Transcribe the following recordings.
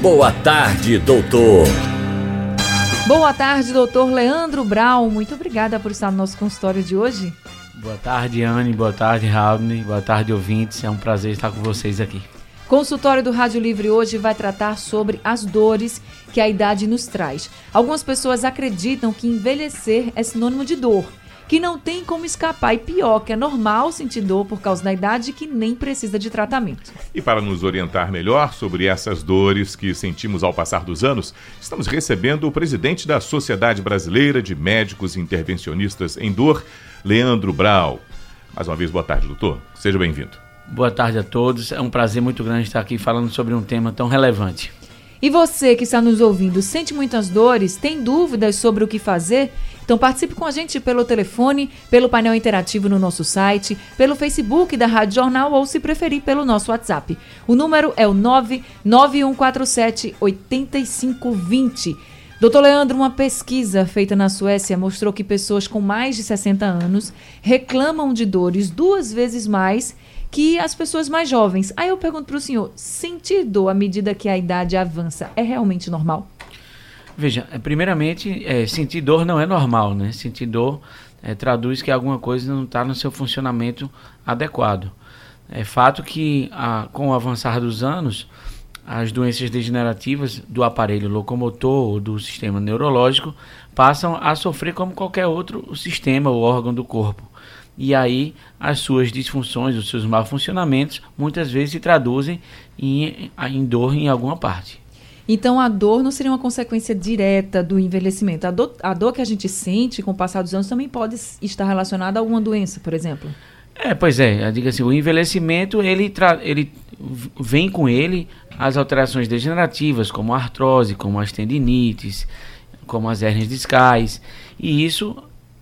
Boa tarde, doutor. Boa tarde, doutor Leandro Brau. Muito obrigada por estar no nosso consultório de hoje. Boa tarde, Anne. Boa tarde, Raul. Boa tarde, ouvintes. É um prazer estar com vocês aqui. Consultório do Rádio Livre hoje vai tratar sobre as dores que a idade nos traz. Algumas pessoas acreditam que envelhecer é sinônimo de dor que não tem como escapar. E pior, que é normal sentir dor por causa da idade que nem precisa de tratamento. E para nos orientar melhor sobre essas dores que sentimos ao passar dos anos, estamos recebendo o presidente da Sociedade Brasileira de Médicos Intervencionistas em Dor, Leandro Brau. Mais uma vez, boa tarde, doutor. Seja bem-vindo. Boa tarde a todos. É um prazer muito grande estar aqui falando sobre um tema tão relevante. E você que está nos ouvindo, sente muitas dores, tem dúvidas sobre o que fazer? Então participe com a gente pelo telefone, pelo painel interativo no nosso site, pelo Facebook da Rádio Jornal ou, se preferir, pelo nosso WhatsApp. O número é o 99147 8520. Doutor Leandro, uma pesquisa feita na Suécia mostrou que pessoas com mais de 60 anos reclamam de dores duas vezes mais que as pessoas mais jovens. Aí eu pergunto para o senhor: sentir dor à medida que a idade avança é realmente normal? Veja, é, primeiramente, é, sentir dor não é normal, né? Sentir dor é, traduz que alguma coisa não está no seu funcionamento adequado. É fato que, a, com o avançar dos anos, as doenças degenerativas do aparelho locomotor ou do sistema neurológico passam a sofrer como qualquer outro sistema ou órgão do corpo e aí as suas disfunções, os seus mal funcionamentos, muitas vezes se traduzem em, em dor em alguma parte. Então a dor não seria uma consequência direta do envelhecimento. A dor, a dor que a gente sente com o passar dos anos também pode estar relacionada a alguma doença, por exemplo. É, pois é. Diga assim, o envelhecimento ele, ele vem com ele as alterações degenerativas, como a artrose, como as tendinites, como as hernias discais. E isso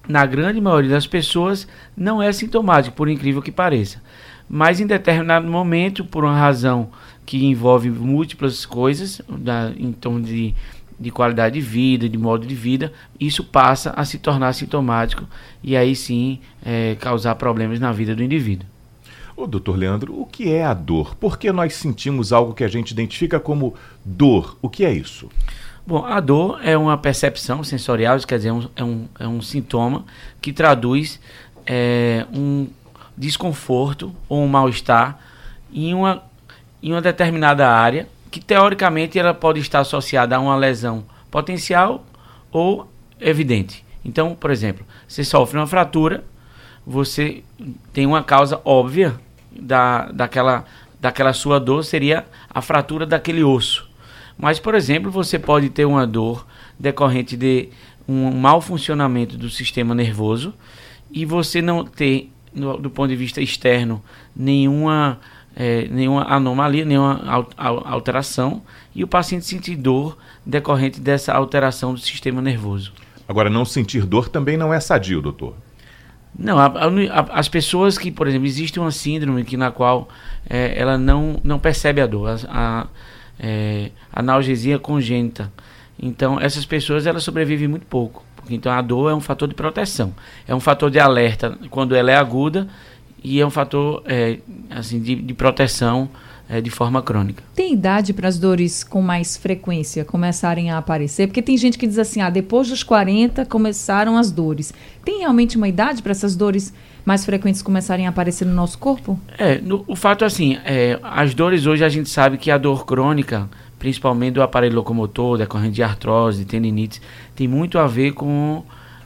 na grande maioria das pessoas, não é sintomático, por incrível que pareça. Mas em determinado momento, por uma razão que envolve múltiplas coisas, da, em torno de, de qualidade de vida, de modo de vida, isso passa a se tornar sintomático e aí sim é, causar problemas na vida do indivíduo. Ô, doutor Leandro, o que é a dor? Por que nós sentimos algo que a gente identifica como dor? O que é isso? Bom, a dor é uma percepção sensorial, quer dizer, é um, é um, é um sintoma que traduz é, um desconforto ou um mal-estar em uma, em uma determinada área que, teoricamente, ela pode estar associada a uma lesão potencial ou evidente. Então, por exemplo, você sofre uma fratura, você tem uma causa óbvia da, daquela, daquela sua dor, seria a fratura daquele osso. Mas, por exemplo, você pode ter uma dor decorrente de um mau funcionamento do sistema nervoso e você não ter, no, do ponto de vista externo, nenhuma, é, nenhuma anomalia, nenhuma alteração e o paciente sentir dor decorrente dessa alteração do sistema nervoso. Agora, não sentir dor também não é sadio, doutor. Não, a, a, as pessoas que, por exemplo, existe uma síndrome que, na qual é, ela não, não percebe a dor. A, é, analgesia congênita. Então, essas pessoas elas sobrevivem muito pouco. Porque, então, a dor é um fator de proteção. É um fator de alerta quando ela é aguda e é um fator é, assim, de, de proteção é, de forma crônica. Tem idade para as dores com mais frequência começarem a aparecer? Porque tem gente que diz assim, ah, depois dos 40 começaram as dores. Tem realmente uma idade para essas dores mais frequentes começarem a aparecer no nosso corpo? É, no, o fato é assim, é, as dores hoje a gente sabe que a dor crônica, principalmente do aparelho locomotor, decorrente de artrose, tendinite, tem muito a ver com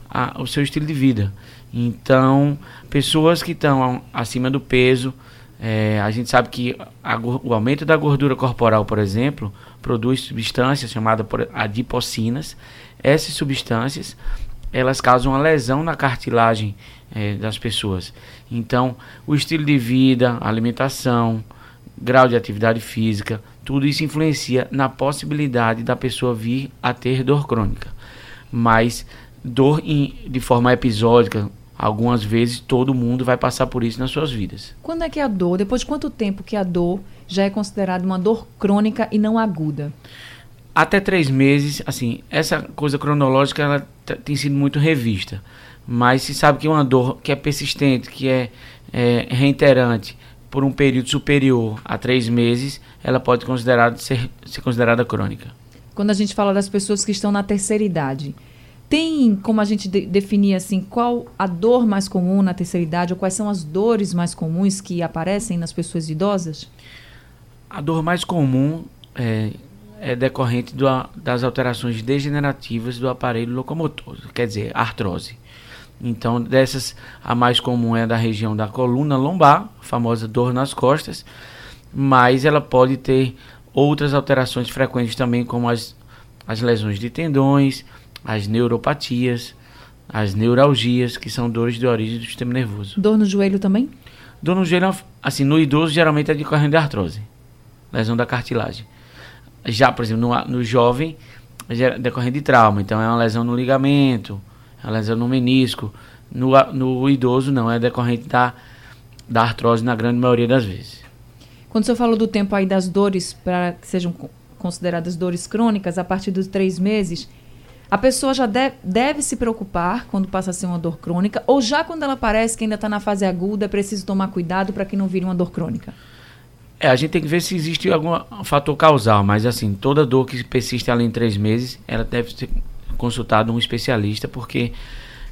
a, o seu estilo de vida. Então, pessoas que estão acima do peso, é, a gente sabe que a, o aumento da gordura corporal, por exemplo, produz substâncias chamadas adipocinas. Essas substâncias elas causam uma lesão na cartilagem é, das pessoas. Então, o estilo de vida, alimentação, grau de atividade física, tudo isso influencia na possibilidade da pessoa vir a ter dor crônica. Mas dor em, de forma episódica, algumas vezes todo mundo vai passar por isso nas suas vidas. Quando é que a dor, depois de quanto tempo que a dor já é considerada uma dor crônica e não aguda? Até três meses, assim, essa coisa cronológica ela tem sido muito revista. Mas se sabe que uma dor que é persistente, que é, é reiterante, por um período superior a três meses, ela pode ser, ser considerada crônica. Quando a gente fala das pessoas que estão na terceira idade, tem como a gente de definir assim qual a dor mais comum na terceira idade ou quais são as dores mais comuns que aparecem nas pessoas idosas? A dor mais comum é, é decorrente do, das alterações degenerativas do aparelho locomotor, quer dizer, artrose. Então, dessas, a mais comum é da região da coluna lombar, a famosa dor nas costas, mas ela pode ter outras alterações frequentes também, como as, as lesões de tendões, as neuropatias, as neuralgias, que são dores de origem do sistema nervoso. Dor no joelho também? Dor no joelho, assim, no idoso geralmente é decorrente de artrose, lesão da cartilagem. Já, por exemplo, no, no jovem, é decorrente de trauma, então é uma lesão no ligamento, a lesão no menisco. No, no idoso, não, é decorrente da, da artrose na grande maioria das vezes. Quando o senhor falou do tempo aí das dores, para que sejam consideradas dores crônicas, a partir dos três meses, a pessoa já deve, deve se preocupar quando passa a ser uma dor crônica, ou já quando ela parece que ainda está na fase aguda, é preciso tomar cuidado para que não vire uma dor crônica? É, a gente tem que ver se existe algum fator causal, mas assim, toda dor que persiste além de três meses, ela deve ser consultado um especialista, porque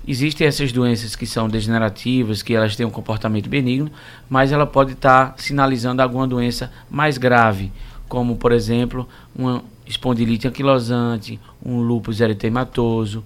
existem essas doenças que são degenerativas, que elas têm um comportamento benigno, mas ela pode estar tá sinalizando alguma doença mais grave, como por exemplo uma espondilite anquilosante, um lúpus eritematoso,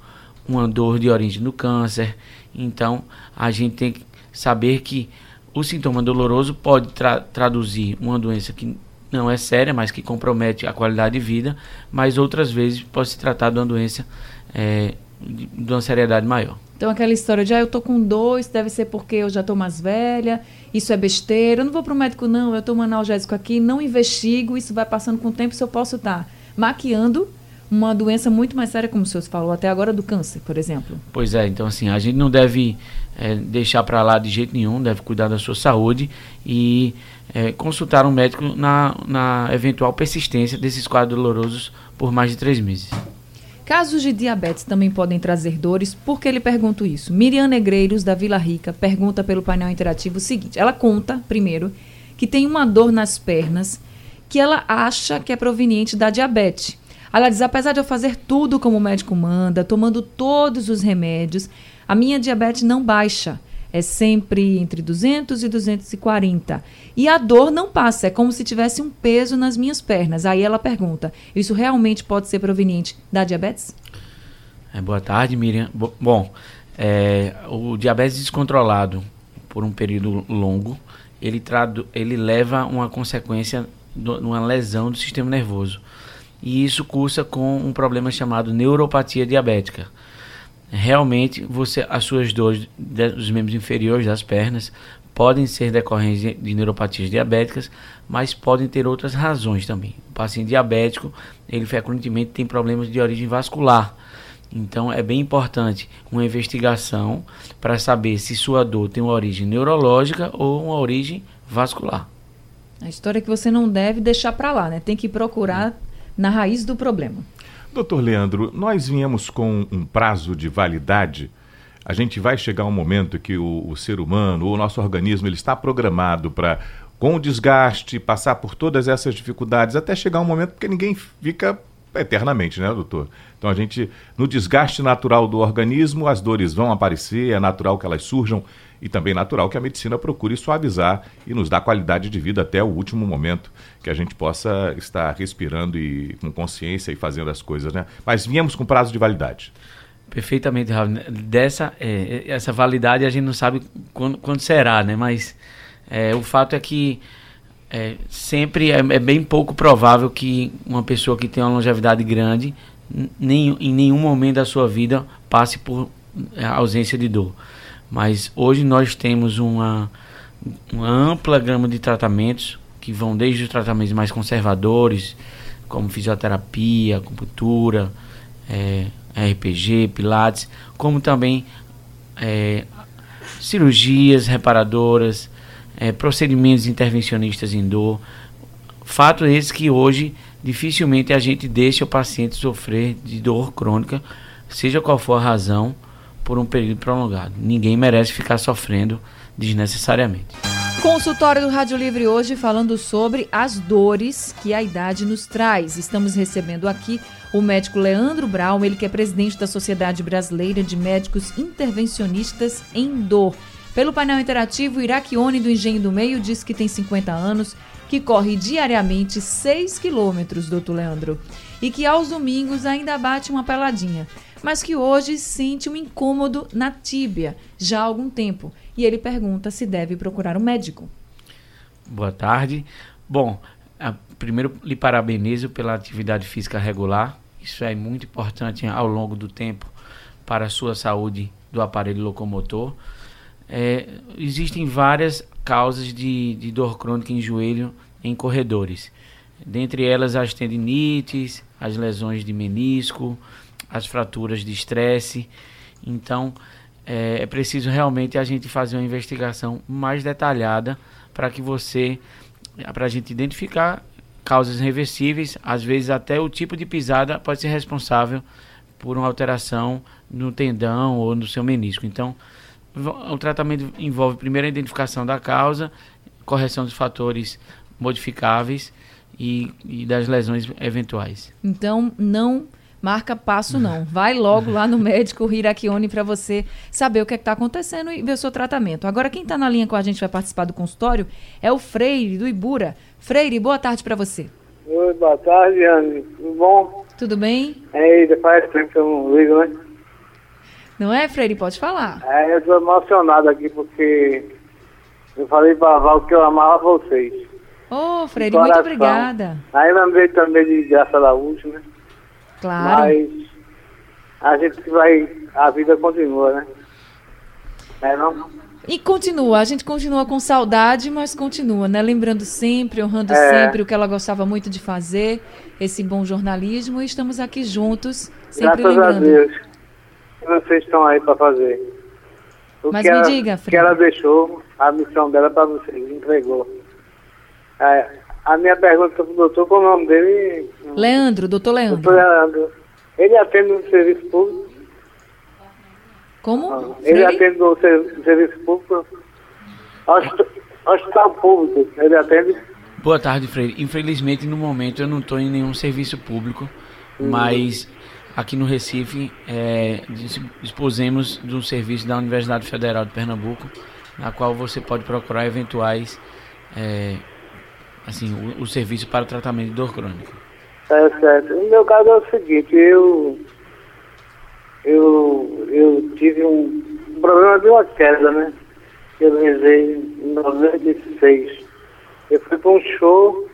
uma dor de origem do câncer. Então, a gente tem que saber que o sintoma doloroso pode tra traduzir uma doença que não é séria, mas que compromete a qualidade de vida, mas outras vezes pode se tratar de uma doença é, de, de, uma seriedade maior. Então aquela história de ah, eu tô com dor, isso deve ser porque eu já tô mais velha, isso é besteira, eu não vou pro médico não, eu tomo analgésico aqui, não investigo, isso vai passando com o tempo, se eu posso estar tá maquiando uma doença muito mais séria, como o senhor falou até agora, do câncer, por exemplo. Pois é, então assim, a gente não deve é, deixar para lá de jeito nenhum, deve cuidar da sua saúde e é, consultar um médico na, na eventual persistência desses quadros dolorosos por mais de três meses. Casos de diabetes também podem trazer dores. Por que ele pergunto isso? Miriam Negreiros, da Vila Rica, pergunta pelo painel interativo o seguinte: ela conta, primeiro, que tem uma dor nas pernas que ela acha que é proveniente da diabetes. Ela diz: apesar de eu fazer tudo como o médico manda, tomando todos os remédios, a minha diabetes não baixa. É sempre entre 200 e 240. E a dor não passa, é como se tivesse um peso nas minhas pernas. Aí ela pergunta: isso realmente pode ser proveniente da diabetes? É, boa tarde, Miriam. Bom, é, o diabetes descontrolado por um período longo, ele, ele leva uma consequência, de uma lesão do sistema nervoso e isso cursa com um problema chamado neuropatia diabética. Realmente, você, as suas dores dos membros inferiores das pernas podem ser decorrentes de neuropatias diabéticas, mas podem ter outras razões também. O paciente diabético, ele frequentemente tem problemas de origem vascular. Então é bem importante uma investigação para saber se sua dor tem uma origem neurológica ou uma origem vascular. A história é que você não deve deixar para lá, né? Tem que procurar na raiz do problema. Doutor Leandro, nós viemos com um prazo de validade. A gente vai chegar um momento que o, o ser humano, o nosso organismo, ele está programado para, com o desgaste, passar por todas essas dificuldades, até chegar um momento porque ninguém fica eternamente, né, doutor? Então a gente, no desgaste natural do organismo, as dores vão aparecer, é natural que elas surjam e também natural que a medicina procure suavizar e nos dar qualidade de vida até o último momento, que a gente possa estar respirando e com consciência e fazendo as coisas, né? Mas viemos com prazo de validade. Perfeitamente, Raul. Dessa é, essa validade a gente não sabe quando, quando será, né? Mas é, o fato é que é, sempre é, é, bem pouco provável que uma pessoa que tem uma longevidade grande nem, em nenhum momento da sua vida passe por é, ausência de dor. Mas hoje nós temos uma, uma ampla gama de tratamentos que vão desde os tratamentos mais conservadores, como fisioterapia, acupuntura, é, RPG, pilates, como também é, cirurgias reparadoras, é, procedimentos intervencionistas em dor. Fato esse que hoje dificilmente a gente deixa o paciente sofrer de dor crônica, seja qual for a razão, por um período prolongado. Ninguém merece ficar sofrendo desnecessariamente. Consultório do Rádio Livre hoje falando sobre as dores que a idade nos traz. Estamos recebendo aqui o médico Leandro Braun, ele que é presidente da Sociedade Brasileira de Médicos Intervencionistas em Dor. Pelo painel interativo, Iraquione do Engenho do Meio diz que tem 50 anos, que corre diariamente 6 quilômetros, doutor Leandro, e que aos domingos ainda bate uma peladinha mas que hoje sente um incômodo na tíbia já há algum tempo. E ele pergunta se deve procurar um médico. Boa tarde. Bom, primeiro lhe parabenizo pela atividade física regular. Isso é muito importante ao longo do tempo para a sua saúde do aparelho locomotor. É, existem várias causas de, de dor crônica em joelho em corredores. Dentre elas, as tendinites, as lesões de menisco, as fraturas de estresse. Então, é, é, preciso realmente a gente fazer uma investigação mais detalhada para que você, para a gente identificar causas reversíveis, às vezes até o tipo de pisada pode ser responsável por uma alteração no tendão ou no seu menisco. Então, o tratamento envolve primeiro a identificação da causa, correção dos fatores modificáveis e, e das lesões eventuais. Então, não marca passo não. Vai logo lá no médico Hirakione para você saber o que é está acontecendo e ver o seu tratamento. Agora, quem está na linha com a gente vai participar do consultório é o Freire, do Ibura. Freire, boa tarde para você. Oi, boa tarde, Anne. Tudo bom? Tudo bem? É, faz tempo que eu não ligo, né? Não é, Freire? Pode falar. É, eu estou emocionado aqui porque eu falei para Val que eu amava vocês. Ô, oh, Freire, muito obrigada. Aí lembrei também de Graça da né? Claro. Mas a gente vai. A vida continua, né? É não? E continua, a gente continua com saudade, mas continua, né? Lembrando sempre, honrando é. sempre o que ela gostava muito de fazer, esse bom jornalismo, e estamos aqui juntos, sempre Graças lembrando. A Deus. Vocês estão aí para fazer. O mas me ela, diga, Fred. que ela deixou a missão dela para vocês, entregou. É, a minha pergunta para o doutor, qual o nome dele? Leandro, doutor Leandro. Doutor Leandro. Ele atende no serviço público? Como? Ele atende no serviço público? Hospital público, ele atende? Boa tarde, Freire. Infelizmente, no momento, eu não estou em nenhum serviço público, hum. mas aqui no Recife é, dispusemos de um serviço da Universidade Federal de Pernambuco, na qual você pode procurar eventuais é, assim, o, o, serviço para o tratamento de dor crônica. É certo. No meu caso é o seguinte, eu eu, eu tive um, problema de uma queda, né? Eu rezei em 96. Eu fui para um show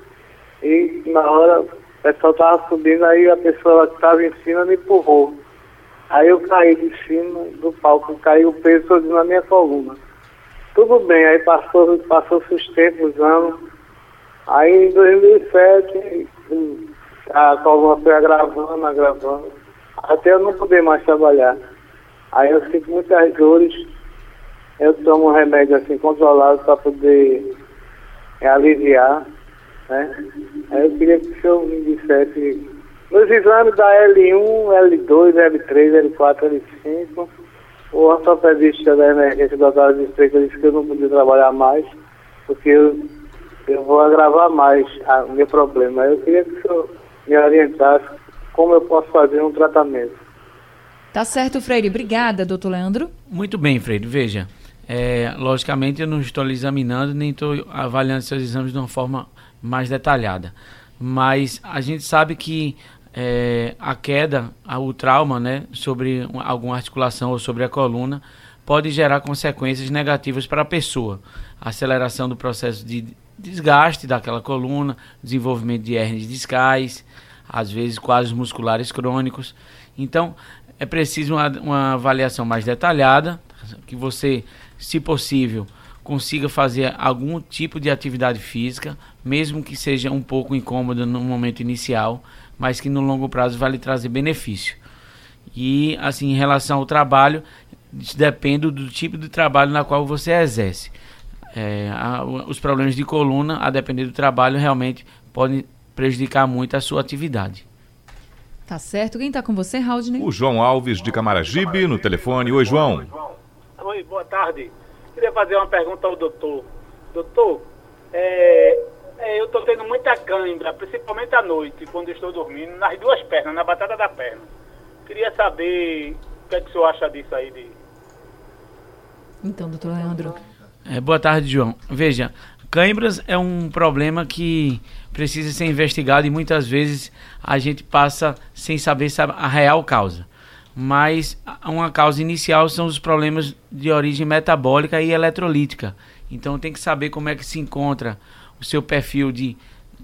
e na hora o pessoal estava subindo, aí a pessoa que estava em cima me empurrou. Aí eu caí de cima do palco, caiu o peso todo na minha coluna. Tudo bem, aí passou, passou os tempos, anos, Aí em 2007 a coluna foi agravando, agravando, até eu não poder mais trabalhar. Aí eu sinto muitas dores, eu tomo um remédio assim controlado para poder é, aliviar. Né? Aí eu queria que o senhor me dissesse nos exames da L1, L2, L3, L4, L5, o ortopedista da emergência da Dora de Estreita disse que eu não podia trabalhar mais, porque eu eu vou agravar mais o meu problema. Eu queria que o senhor me orientasse como eu posso fazer um tratamento. Tá certo, Freire. Obrigada, doutor Leandro. Muito bem, Freire. Veja, é, logicamente eu não estou lhe examinando, nem estou avaliando seus exames de uma forma mais detalhada. Mas a gente sabe que é, a queda, o trauma né, sobre alguma articulação ou sobre a coluna pode gerar consequências negativas para a pessoa. aceleração do processo de desgaste daquela coluna, desenvolvimento de hernias discais, às vezes quadros musculares crônicos. Então, é preciso uma, uma avaliação mais detalhada, que você, se possível, consiga fazer algum tipo de atividade física, mesmo que seja um pouco incômoda no momento inicial, mas que no longo prazo vai lhe trazer benefício. E assim, em relação ao trabalho, depende do tipo de trabalho na qual você exerce. É, a, os problemas de coluna, a depender do trabalho, realmente podem prejudicar muito a sua atividade. Tá certo. Quem está com você, Raudney? O João Alves de Camaragibe no telefone. Oi, João. Oi, boa tarde. Queria fazer uma pergunta ao doutor. Doutor, é, eu estou tendo muita cãibra, principalmente à noite, quando estou dormindo, nas duas pernas, na batata da perna. Queria saber o que, é que o senhor acha disso aí. De... Então, doutor Leandro. É, boa tarde, João. Veja, cãibras é um problema que precisa ser investigado e muitas vezes a gente passa sem saber a real causa. Mas uma causa inicial são os problemas de origem metabólica e eletrolítica. Então tem que saber como é que se encontra o seu perfil de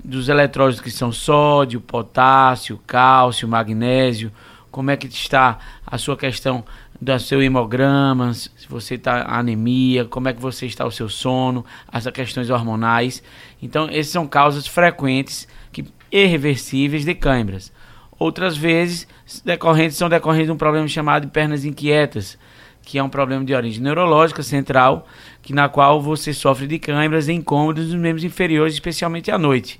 dos eletrólitos que são sódio, potássio, cálcio, magnésio, como é que está a sua questão do seu hemograma, se você está anemia, como é que você está o seu sono, as questões hormonais. Então, essas são causas frequentes que irreversíveis de câimbras. Outras vezes, decorrentes são decorrentes de um problema chamado de pernas inquietas, que é um problema de origem neurológica central, que na qual você sofre de câimbras e incômodos nos membros inferiores, especialmente à noite.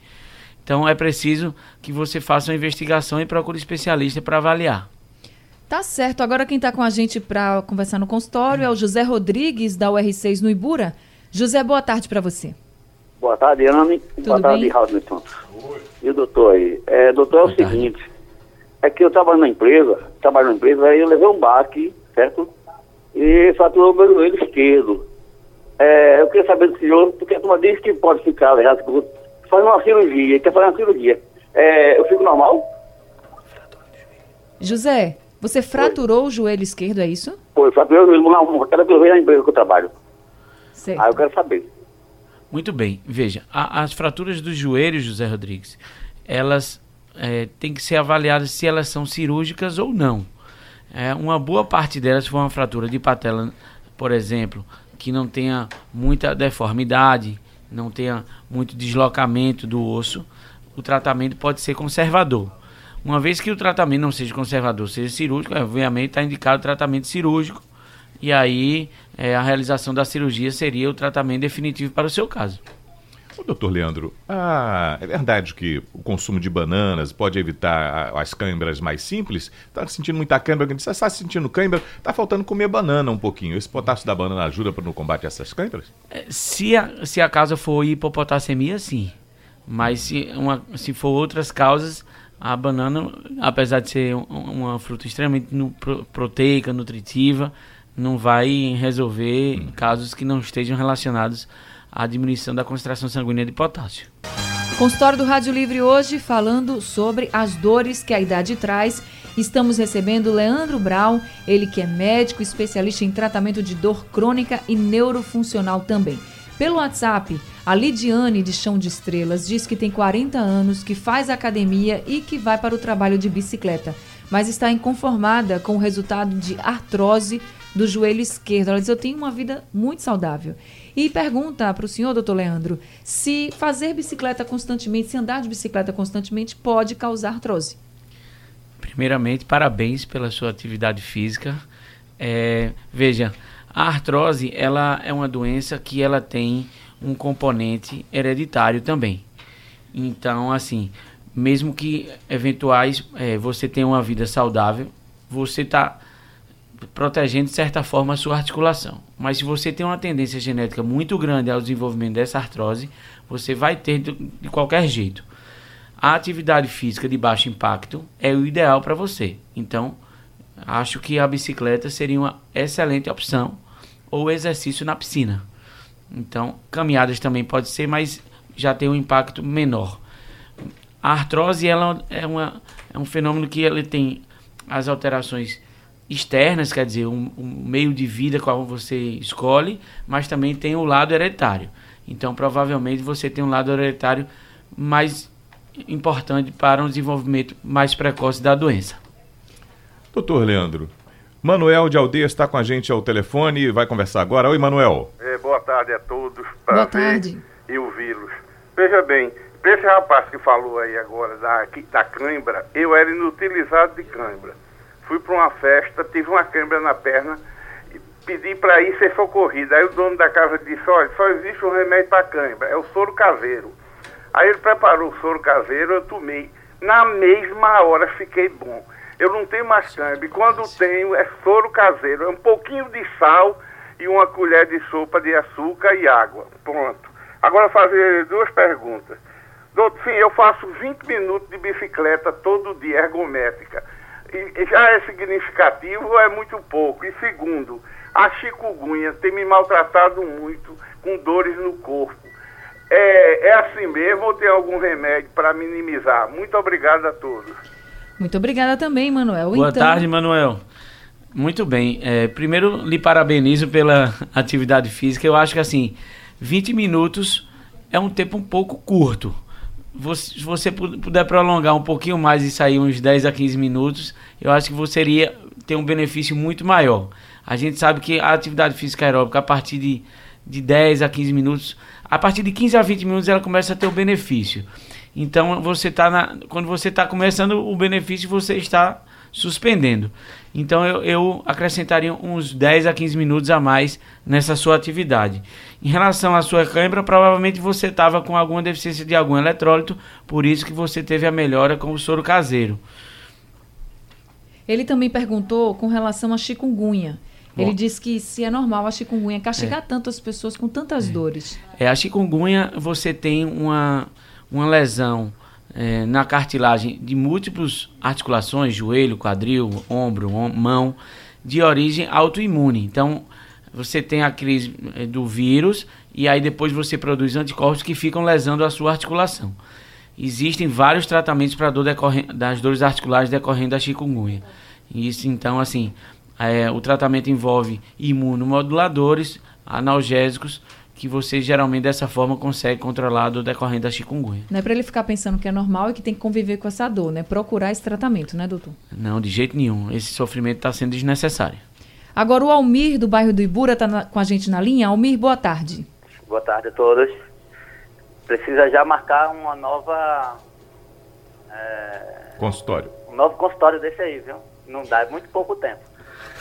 Então é preciso que você faça uma investigação e procure um especialista para avaliar. Tá certo. Agora quem está com a gente para conversar no consultório é o José Rodrigues, da UR6 no Ibura. José, boa tarde para você. Boa tarde, Anne. Tudo boa tarde? Raul E o doutor aí? É, doutor, é o seguinte, é que eu trabalho na empresa, trabalho na empresa, aí eu levei um baque, certo? E fraturou meu joelho esquerdo. É, eu queria saber do senhor, porque a turma diz que pode ficar eu vou fazer uma cirurgia, quer fazer uma cirurgia. É, eu fico normal? José, você fraturou o joelho esquerdo, é isso? Pô, eu fraturei o joelho, não, cada vez na empresa que eu trabalho. Certo. Aí eu quero saber. Muito bem, veja, a- as fraturas dos joelhos, José Rodrigues, elas eh, têm que ser avaliadas se elas são cirúrgicas ou não. É, uma boa parte delas foi uma fratura de patela, por exemplo, que não tenha muita deformidade, não tenha muito deslocamento do osso, o tratamento pode ser conservador. Uma vez que o tratamento não seja conservador, seja cirúrgico, obviamente está indicado o tratamento cirúrgico, e aí eh, a realização da cirurgia seria o tratamento definitivo para o seu caso. Ô, doutor Leandro, ah, é verdade que o consumo de bananas pode evitar as câimbras mais simples? Está sentindo muita câimbra? Você está sentindo câimbra? Está faltando comer banana um pouquinho. Esse potássio da banana ajuda para no combate a essas câimbras? É, Se a, se a causa for hipopotassemia, sim. Mas se, uma, se for outras causas, a banana, apesar de ser um- uma fruta extremamente pro- proteica, nutritiva, não vai resolver casos que não estejam relacionados à diminuição da concentração sanguínea de potássio. Consultório do Rádio Livre hoje falando sobre as dores que a idade traz. Estamos recebendo Leandro Brown, ele que é médico especialista em tratamento de dor crônica e neurofuncional também. Pelo WhatsApp, a Lidiane de Chão de Estrelas diz que tem 40 anos, que faz academia e que vai para o trabalho de bicicleta, mas está inconformada com o resultado de artrose do joelho esquerdo. Ela diz: Eu tenho uma vida muito saudável. E pergunta para o senhor, doutor Leandro, se fazer bicicleta constantemente, se andar de bicicleta constantemente, pode causar artrose. Primeiramente, parabéns pela sua atividade física. É, veja, a artrose ela é uma doença que ela tem um componente hereditário também. Então, assim, mesmo que eventuais é, você tenha uma vida saudável, você está protegendo de certa forma a sua articulação. Mas se você tem uma tendência genética muito grande ao desenvolvimento dessa artrose, você vai ter de, qualquer jeito. A atividade física de baixo impacto é o ideal para você. Então, acho que a bicicleta seria uma excelente opção ou exercício na piscina. Então, caminhadas também pode ser, mas já tem um impacto menor. A artrose ela é, uma, é um fenômeno que ele tem as alterações externas, quer dizer, um, um meio de vida qual você escolhe, mas também tem o lado hereditário. Então, provavelmente você tem um lado hereditário mais importante para um desenvolvimento mais precoce da doença. Doutor Leandro, Manuel de Aldeia está com a gente ao telefone e vai conversar agora. Oi, Manuel. É, boa tarde a todos. Boa Prazer tarde. E ouvi-los. Veja bem, para esse rapaz que falou aí agora da, da cãibra, eu era inutilizado de cãibra. Fui para uma festa, tive uma cãibra na perna, pedi para ir ser socorrido. Aí o dono da casa disse, olha, só existe um remédio para cãibra, é o soro caseiro. Aí ele preparou o soro caseiro, eu tomei. Na mesma hora fiquei bom. Eu não tenho mais cãibra. E quando tenho, é soro caseiro. É um pouquinho de sal e uma colher de sopa de açúcar e água. Pronto. Agora fazer duas perguntas. Doutor, sim, eu faço 20 minutos de bicicleta todo dia, ergométrica. E já é significativo ou é muito pouco? E segundo, a chikungunya tem me maltratado muito, com dores no corpo. É, é assim mesmo ou tem algum remédio para minimizar? Muito obrigado a todos. Muito obrigada também, Manuel. Boa então... tarde, Manuel. Muito bem. É, primeiro, lhe parabenizo pela atividade física. Eu acho que assim, 20 minutos é um tempo um pouco curto. Você, se você puder prolongar um pouquinho mais e sair uns 10 a 15 minutos, eu acho que você iria ter um benefício muito maior. A gente sabe que a atividade física aeróbica, a partir de, de 10 a 15 minutos, a partir de 15 a 20 minutos, ela começa a ter o benefício. Então, você tá quando você está começando o benefício, você está suspendendo. Então eu, eu, acrescentaria uns 10 a 15 minutos a mais nessa sua atividade. Em relação à sua câimbra, provavelmente você estava com alguma deficiência de algum eletrólito, por isso que você teve a melhora com o soro caseiro. Ele também perguntou com relação à chikungunya. Ele Bom. disse que se é normal a chikungunya castigar é. tanto as pessoas com tantas é. dores. É, a chikungunya você tem uma, uma lesão é, na cartilagem de múltiplas articulações, joelho, quadril, ombro, mão, de origem autoimune. Então, você tem a crise é, do vírus e aí depois você produz anticorpos que ficam lesando a sua articulação. Existem vários tratamentos para dor das dores articulares decorrendo da chikungunya. Isso, então, assim, é, o tratamento envolve imunomoduladores, analgésicos, que você geralmente dessa forma consegue controlar do decorrente da chikungunya. Não é para ele ficar pensando que é normal e que tem que conviver com essa dor, né? Procurar esse tratamento, né, doutor? Não, de jeito nenhum. Esse sofrimento está sendo desnecessário. Agora o Almir, do bairro do Ibura, está com a gente na linha. Almir, boa tarde. Boa tarde a todos. Precisa já marcar uma nova... É... Consultório. Um novo consultório desse aí, viu? Não dá, é muito pouco tempo.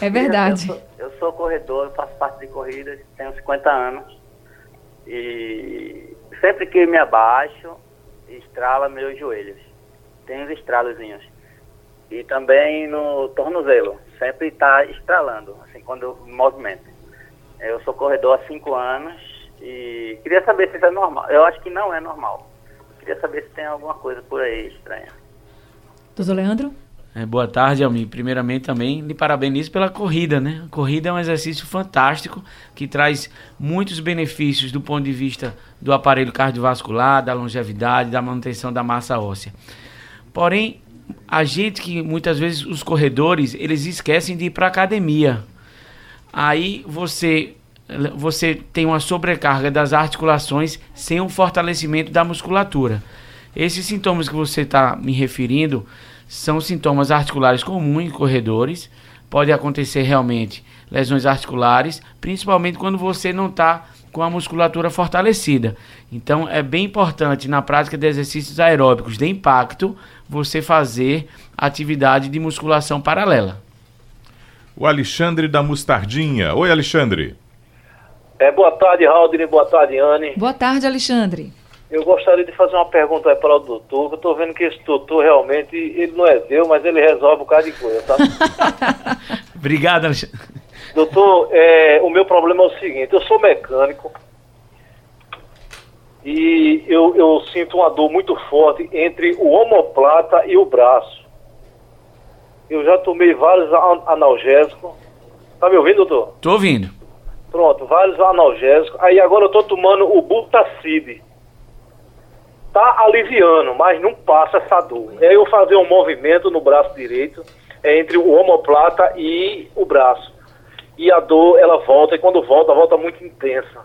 É verdade. Eu sou, eu sou corredor, faço parte de corridas, tenho 50 anos e sempre que me abaixo, estrala meus joelhos. Tem uns estralozinhos. E também no tornozelo, sempre está estralando, assim, quando eu movimento. Eu sou corredor há cinco anos e queria saber se isso é normal. Eu acho que não é normal. Queria saber se tem alguma coisa por aí estranha. Doutor Leandro? É, boa tarde, Almir. Primeiramente também lhe parabenizo pela corrida, né? A corrida é um exercício fantástico que traz muitos benefícios do ponto de vista do aparelho cardiovascular, da longevidade, da manutenção da massa óssea. Porém, a gente que muitas vezes os corredores, eles esquecem de ir para academia. Aí você você tem uma sobrecarga das articulações sem um fortalecimento da musculatura. Esses sintomas que você está me referindo são sintomas articulares comuns em corredores. Pode acontecer realmente lesões articulares, principalmente quando você não está com a musculatura fortalecida. Então é bem importante na prática de exercícios aeróbicos de impacto você fazer atividade de musculação paralela. O Alexandre da Mostardinha. Oi, Alexandre. É, boa tarde, Raul. Boa tarde, Anne. Boa tarde, Alexandre. Eu gostaria de fazer uma pergunta para o doutor, eu estou vendo que esse doutor realmente, ele não é Deus, mas ele resolve um bocado de coisa, tá? Obrigado, Alexandre. Doutor, é, o meu problema é o seguinte, eu sou mecânico e eu, eu sinto uma dor muito forte entre o omoplata e o braço. Eu já tomei vários analgésicos. Tá me ouvindo, doutor? Tô ouvindo. Pronto, vários analgésicos. Aí agora eu tô tomando o Butacid tá aliviando, mas não passa essa dor. É eu fazer um movimento no braço direito, é entre o omoplata e o braço. E a dor, ela volta, e quando volta, volta muito intensa.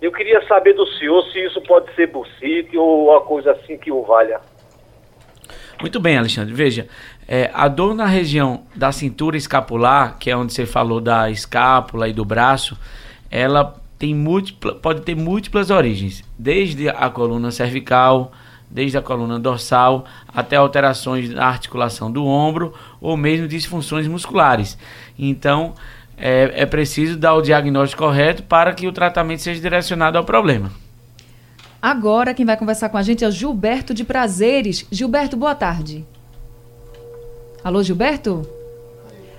Eu queria saber do senhor se isso pode ser bursite ou uma coisa assim que o valha. Muito bem, Alexandre. Veja, é, a dor na região da cintura escapular, que é onde você falou da escápula e do braço, ela tem múltipla, pode ter múltiplas origens, desde a coluna cervical, desde a coluna dorsal até alterações na articulação do ombro ou mesmo disfunções musculares. Então, é, é preciso dar o diagnóstico correto para que o tratamento seja direcionado ao problema. Agora, quem vai conversar com a gente é o Gilberto de Prazeres. Gilberto, boa tarde. Alô, Gilberto?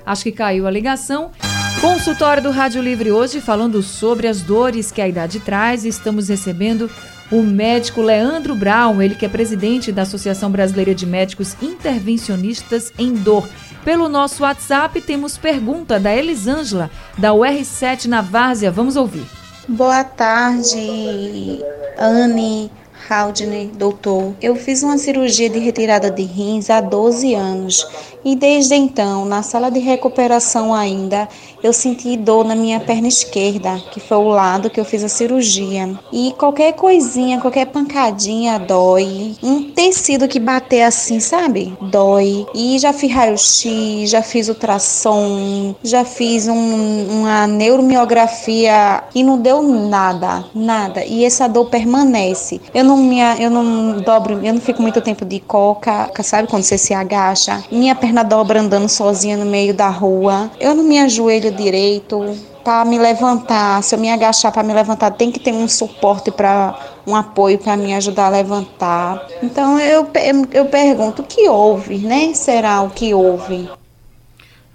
Acho que caiu a ligação. Consultório do Rádio Livre hoje falando sobre as dores que a idade traz. Estamos recebendo o médico Leandro Brown, ele que é presidente da Associação Brasileira de Médicos Intervencionistas em Dor. Pelo nosso WhatsApp temos pergunta da Elisângela, da UR7 na Várzea. Vamos ouvir. Boa tarde, Anne, Haldner, doutor. Eu fiz uma cirurgia de retirada de rins há 12 anos e desde então, na sala de recuperação ainda, eu senti dor na minha perna esquerda, que foi o lado que eu fiz a cirurgia. E qualquer coisinha, qualquer pancadinha dói. Um tecido que bater assim, sabe? Dói. E já fiz raio-x, já fiz ultrassom, já fiz um, uma neuromiografia e não deu nada, nada. E essa dor permanece. Eu não me, eu não dobro, eu não fico muito tempo de coca, sabe quando você se agacha? Minha perna dobra andando sozinha no meio da rua. Eu não me ajoelho direito para me levantar. Se eu me agachar para me levantar, tem que ter um suporte para um apoio para me ajudar a levantar. Então eu, eu pergunto o que houve, né? Será o que houve?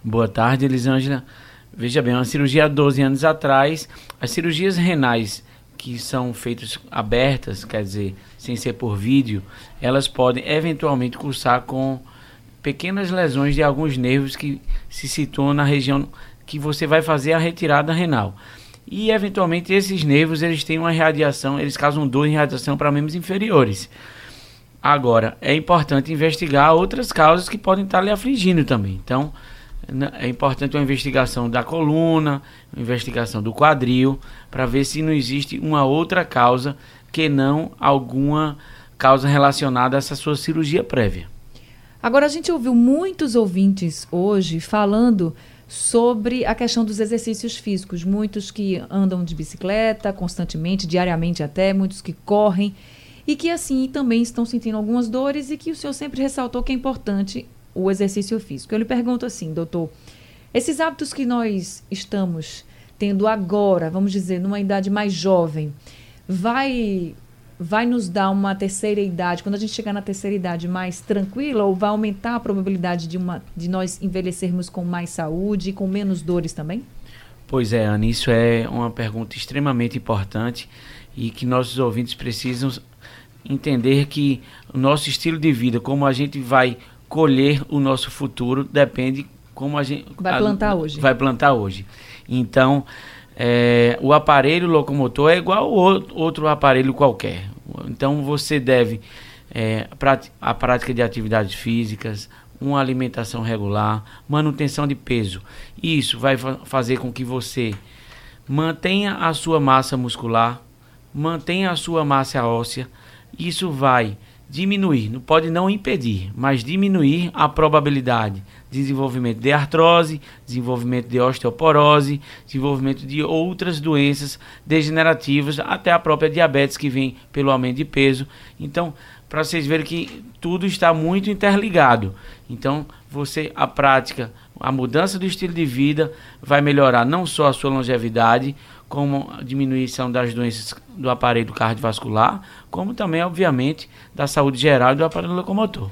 Boa tarde, Elisângela. Veja bem, uma cirurgia há 12 anos atrás, as cirurgias renais que são feitas abertas, quer dizer, sem ser por vídeo, elas podem eventualmente cursar com pequenas lesões de alguns nervos que se situam na região que você vai fazer a retirada renal. E eventualmente esses nervos eles têm uma radiação, eles causam dor em radiação para membros inferiores. Agora, é importante investigar outras causas que podem estar lhe afligindo também. Então, é importante uma investigação da coluna, uma investigação do quadril, para ver se não existe uma outra causa que não alguma causa relacionada a essa sua cirurgia prévia. Agora, a gente ouviu muitos ouvintes hoje falando sobre a questão dos exercícios físicos. Muitos que andam de bicicleta constantemente, diariamente até, muitos que correm e que assim também estão sentindo algumas dores e que o senhor sempre ressaltou que é importante o exercício físico. Eu lhe pergunto assim, doutor, esses hábitos que nós estamos tendo agora, vamos dizer, numa idade mais jovem, vai vai nos dar uma terceira idade, quando a gente chegar na terceira idade mais tranquila, ou vai aumentar a probabilidade de, uma, de nós envelhecermos com mais saúde e com menos dores também? Pois é, Ana, isso é uma pergunta extremamente importante e que nossos ouvintes precisam entender que o nosso estilo de vida, como a gente vai colher o nosso futuro, depende como a gente vai plantar a, hoje. Vai plantar hoje. Então, é, o aparelho locomotor é igual outro aparelho qualquer. Então você deve é, a prática de atividades físicas, uma alimentação regular, manutenção de peso. Isso vai fa fazer com que você mantenha a sua massa muscular, mantenha a sua massa óssea. Isso vai diminuir, não pode não impedir, mas diminuir a probabilidade de desenvolvimento de artrose, desenvolvimento de osteoporose, desenvolvimento de outras doenças degenerativas, até a própria diabetes que vem pelo aumento de peso. Então, para vocês verem que tudo está muito interligado. Então, você a prática, a mudança do estilo de vida vai melhorar não só a sua longevidade, como a diminuição das doenças do aparelho cardiovascular, como também, obviamente, da saúde geral e do aparelho locomotor.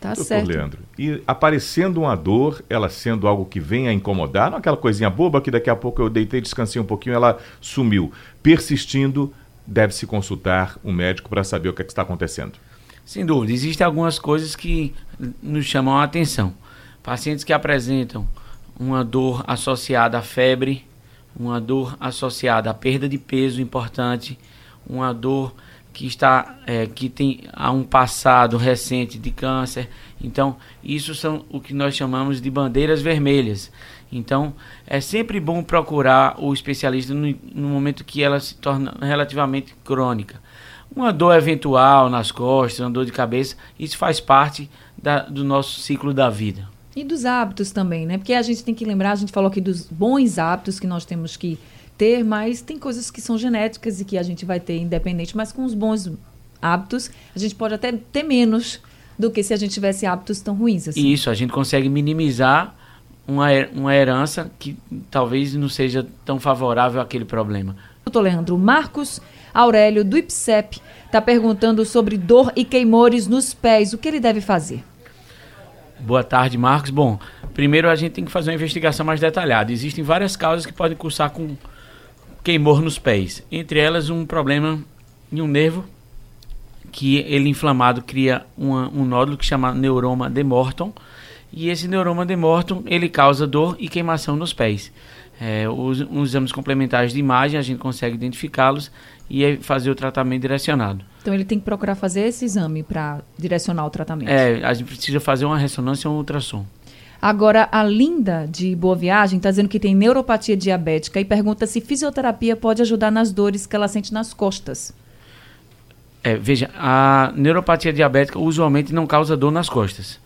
Tá Doutor certo. Leandro, e aparecendo uma dor, ela sendo algo que vem a incomodar, não aquela coisinha boba que daqui a pouco eu deitei, descansei um pouquinho, ela sumiu. Persistindo, deve-se consultar um médico para saber o que, é que está acontecendo. Sem dúvida, existem algumas coisas que nos chamam a atenção. Pacientes que apresentam uma dor associada à febre, uma dor associada à perda de peso importante, uma dor que está é, que tem há um passado recente de câncer. Então, isso são o que nós chamamos de bandeiras vermelhas. Então, é sempre bom procurar o especialista no, no momento que ela se torna relativamente crônica. Uma dor eventual nas costas, uma dor de cabeça, isso faz parte da, do nosso ciclo da vida. E dos hábitos também, né? Porque a gente tem que lembrar, a gente falou aqui dos bons hábitos que nós temos que ter, mas tem coisas que são genéticas e que a gente vai ter independente, mas com os bons hábitos, a gente pode até ter menos do que se a gente tivesse hábitos tão ruins. Assim. Isso, a gente consegue minimizar uma, uma herança que talvez não seja tão favorável àquele problema. Doutor Leandro Marcos Aurélio do IPSEP está perguntando sobre dor e queimores nos pés. O que ele deve fazer? Boa tarde, Marcos. Bom, primeiro a gente tem que fazer uma investigação mais detalhada. Existem várias causas que podem cursar com queimor nos pés. Entre elas, um problema em um nervo que ele inflamado cria uma, um nódulo que chama neuroma de Morton e esse neuroma de Morton ele causa dor e queimação nos pés. É, os, os, exames complementares de imagem a gente consegue identificá-los e fazer o tratamento direcionado. Então ele tem que procurar fazer esse exame para direcionar o tratamento. É, a gente precisa fazer uma ressonância ou um ultrassom. Agora, a Linda de Boa Viagem está dizendo que tem neuropatia diabética e pergunta se fisioterapia pode ajudar nas dores que ela sente nas costas. É, veja, a neuropatia diabética usualmente não causa dor nas costas,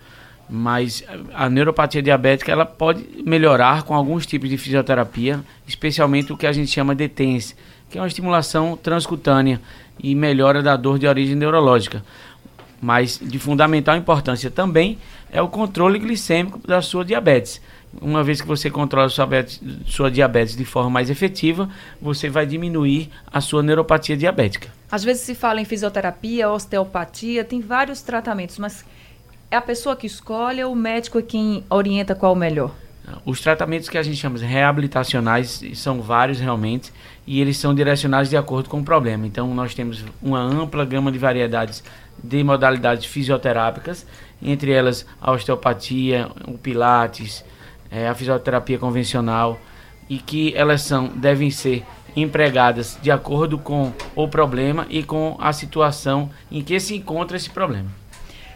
mas a neuropatia diabética ela pode melhorar com alguns tipos de fisioterapia, especialmente o que a gente chama de TENS, que é uma estimulação transcutânea e melhora da dor de origem neurológica. Mas de fundamental importância também é o controle glicêmico da sua diabetes. Uma vez que você controla sua diabetes, sua diabetes de forma mais efetiva, você vai diminuir a sua neuropatia diabética. Às vezes se fala em fisioterapia, osteopatia, tem vários tratamentos, mas é a pessoa que escolhe ou o médico é quem orienta qual o melhor? Os tratamentos que a gente chama de reabilitacionais são vários realmente e eles são direcionados de acordo com o problema. Então nós temos uma ampla gama de variedades de modalidades fisioterápicas, entre elas a osteopatia, o pilates, é, a fisioterapia convencional e que elas são devem ser empregadas de acordo com o problema e com a situação em que se encontra esse problema.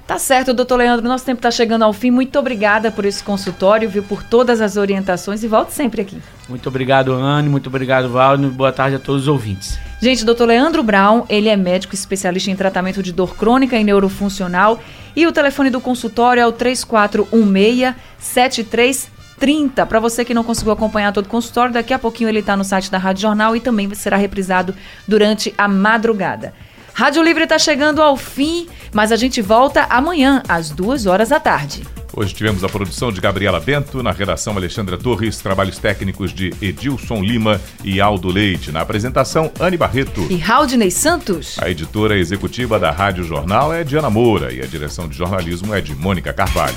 Tá certo, doutor Leandro, nosso tempo está chegando ao fim. Muito obrigada por esse consultório, viu, por todas as orientações e volte sempre aqui. Muito obrigado, Anne, muito obrigado, Valdo, boa tarde a todos os ouvintes. Gente, doutor Leandro Brown, ele é médico especialista em tratamento de dor crônica e neurofuncional e o telefone do consultório é o 3416 7330. Para você que não conseguiu acompanhar todo o consultório, daqui a pouquinho ele está no site da Rádio Jornal e também será reprisado durante a madrugada. Rádio Livre está chegando ao fim, mas a gente volta amanhã, às duas horas da tarde. Hoje tivemos a produção de Gabriela Bento, na redação Alexandra Torres, trabalhos técnicos de Edilson Lima e Aldo Leite. Na apresentação, Anne Barreto. E Raudney Santos. A editora executiva da Rádio Jornal é Diana Moura e a direção de jornalismo é de Mônica Carvalho.